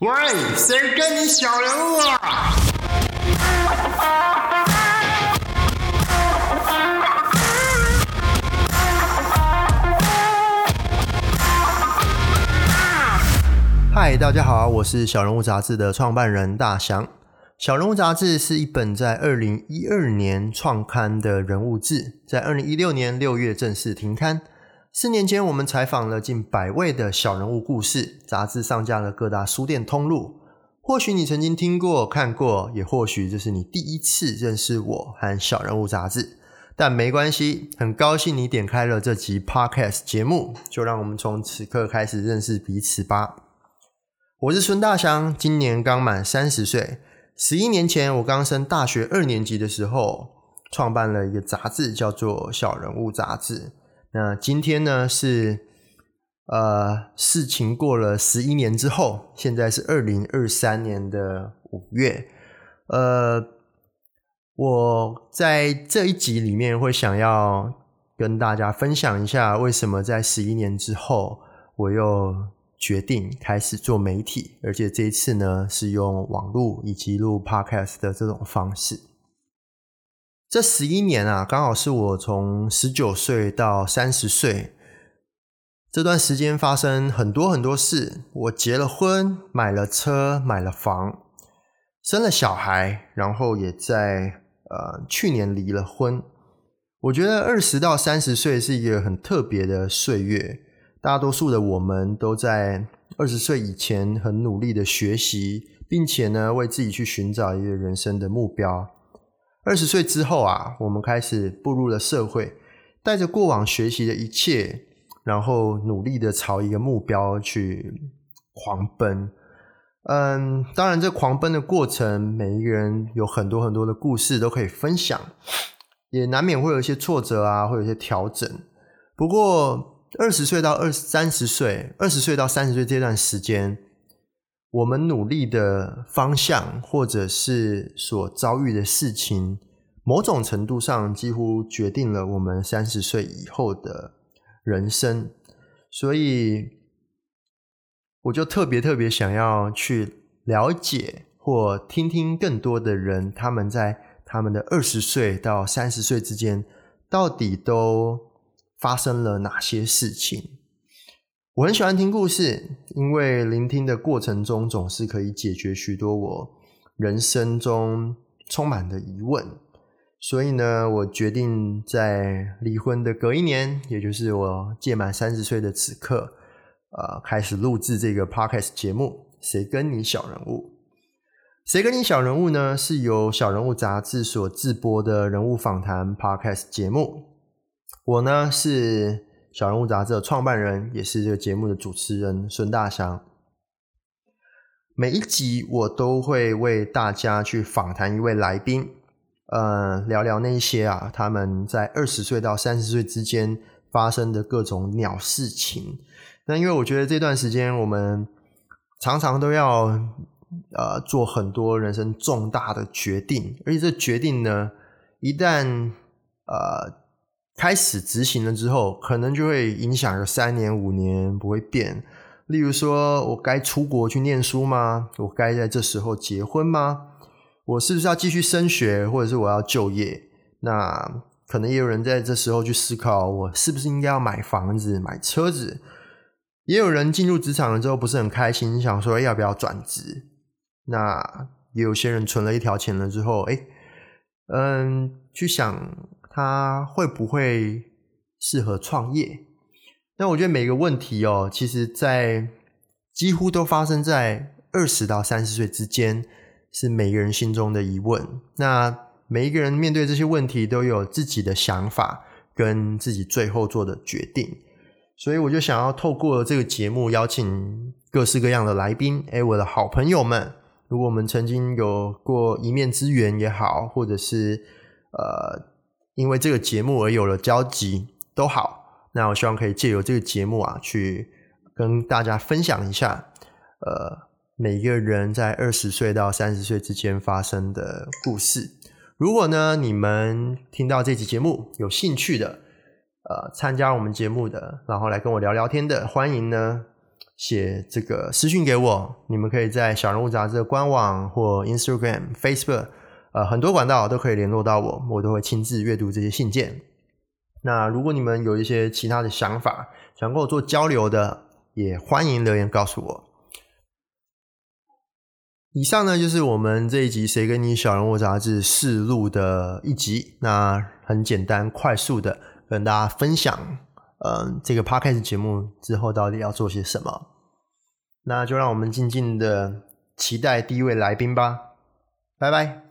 喂，谁跟你小人物啊？嗨，大家好，我是小人物杂志的创办人大祥。小人物杂志是一本在二零一二年创刊的人物志，在二零一六年六月正式停刊。四年间，我们采访了近百位的小人物故事，杂志上架了各大书店通路。或许你曾经听过、看过，也或许这是你第一次认识我和小人物杂志。但没关系，很高兴你点开了这集 Podcast 节目，就让我们从此刻开始认识彼此吧。我是孙大祥，今年刚满三十岁。十一年前，我刚升大学二年级的时候，创办了一个杂志，叫做《小人物杂志》。那今天呢，是呃，事情过了十一年之后，现在是二零二三年的五月。呃，我在这一集里面会想要跟大家分享一下，为什么在十一年之后，我又。决定开始做媒体，而且这一次呢是用网络以及录 podcast 的这种方式。这十一年啊，刚好是我从十九岁到三十岁这段时间发生很多很多事。我结了婚，买了车，买了房，生了小孩，然后也在呃去年离了婚。我觉得二十到三十岁是一个很特别的岁月。大多数的我们都在二十岁以前很努力的学习，并且呢为自己去寻找一个人生的目标。二十岁之后啊，我们开始步入了社会，带着过往学习的一切，然后努力的朝一个目标去狂奔。嗯，当然这狂奔的过程，每一个人有很多很多的故事都可以分享，也难免会有一些挫折啊，会有一些调整。不过。二十岁到二三十岁，二十岁到三十岁这段时间，我们努力的方向，或者是所遭遇的事情，某种程度上几乎决定了我们三十岁以后的人生。所以，我就特别特别想要去了解或听听更多的人，他们在他们的二十岁到三十岁之间，到底都。发生了哪些事情？我很喜欢听故事，因为聆听的过程中总是可以解决许多我人生中充满的疑问。所以呢，我决定在离婚的隔一年，也就是我届满三十岁的此刻，呃，开始录制这个 podcast 节目。谁跟你小人物？谁跟你小人物呢？是由小人物杂志所制播的人物访谈 podcast 节目。我呢是小人物杂志的创办人，也是这个节目的主持人孙大祥。每一集我都会为大家去访谈一位来宾，呃，聊聊那些啊他们在二十岁到三十岁之间发生的各种鸟事情。那因为我觉得这段时间我们常常都要呃做很多人生重大的决定，而且这决定呢一旦呃。开始执行了之后，可能就会影响个三年五年不会变。例如说，我该出国去念书吗？我该在这时候结婚吗？我是不是要继续升学，或者是我要就业？那可能也有人在这时候去思考，我是不是应该要买房子、买车子？也有人进入职场了之后不是很开心，想说要不要转职？那也有些人存了一条钱了之后，哎，嗯，去想。他会不会适合创业？那我觉得每个问题哦，其实在几乎都发生在二十到三十岁之间，是每个人心中的疑问。那每一个人面对这些问题，都有自己的想法跟自己最后做的决定。所以我就想要透过这个节目，邀请各式各样的来宾，哎，我的好朋友们，如果我们曾经有过一面之缘也好，或者是呃。因为这个节目而有了交集都好，那我希望可以借由这个节目啊，去跟大家分享一下，呃，每一个人在二十岁到三十岁之间发生的故事。如果呢，你们听到这期节目有兴趣的，呃，参加我们节目的，然后来跟我聊聊天的，欢迎呢，写这个私讯给我，你们可以在小人物杂志的官网或 Instagram、Facebook，呃，很多管道都可以联络到我，我都会亲自阅读这些信件。那如果你们有一些其他的想法，想跟我做交流的，也欢迎留言告诉我。以上呢就是我们这一集《谁跟你小人物》杂志试录的一集。那很简单、快速的跟大家分享，嗯，这个 podcast 节目之后到底要做些什么。那就让我们静静的期待第一位来宾吧。拜拜。